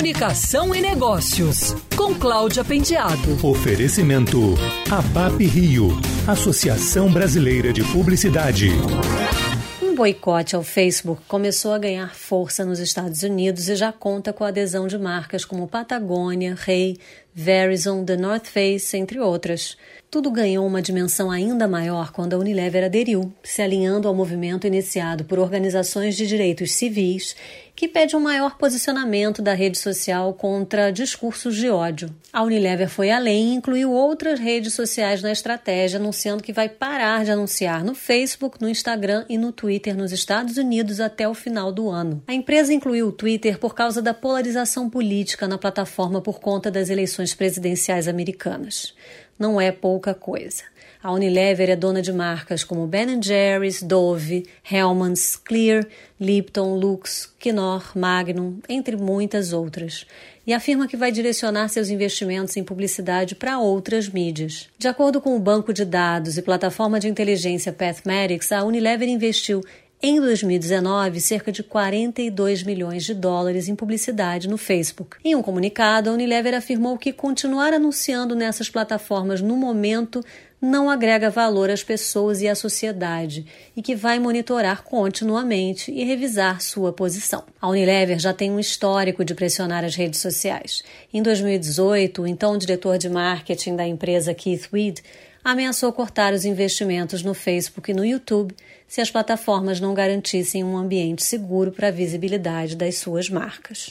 Comunicação e Negócios, com Cláudia Pendiado. Oferecimento ABAP Rio, Associação Brasileira de Publicidade. Um boicote ao Facebook começou a ganhar força nos Estados Unidos e já conta com a adesão de marcas como Patagônia, Rei, Verizon, The North Face, entre outras. Tudo ganhou uma dimensão ainda maior quando a Unilever aderiu, se alinhando ao movimento iniciado por organizações de direitos civis que pede um maior posicionamento da rede social contra discursos de ódio. A Unilever foi além e incluiu outras redes sociais na estratégia, anunciando que vai parar de anunciar no Facebook, no Instagram e no Twitter nos Estados Unidos até o final do ano. A empresa incluiu o Twitter por causa da polarização política na plataforma por conta das eleições presidenciais americanas não é pouca coisa. A Unilever é dona de marcas como Ben Jerry's, Dove, Hellmann's, Clear, Lipton, Lux, Knorr, Magnum, entre muitas outras, e afirma que vai direcionar seus investimentos em publicidade para outras mídias. De acordo com o banco de dados e plataforma de inteligência Pathmatics, a Unilever investiu em 2019, cerca de 42 milhões de dólares em publicidade no Facebook. Em um comunicado, a Unilever afirmou que continuar anunciando nessas plataformas no momento não agrega valor às pessoas e à sociedade e que vai monitorar continuamente e revisar sua posição. A Unilever já tem um histórico de pressionar as redes sociais. Em 2018, o então diretor de marketing da empresa Keith Weed ameaçou cortar os investimentos no Facebook e no YouTube se as plataformas não garantissem um ambiente seguro para a visibilidade das suas marcas.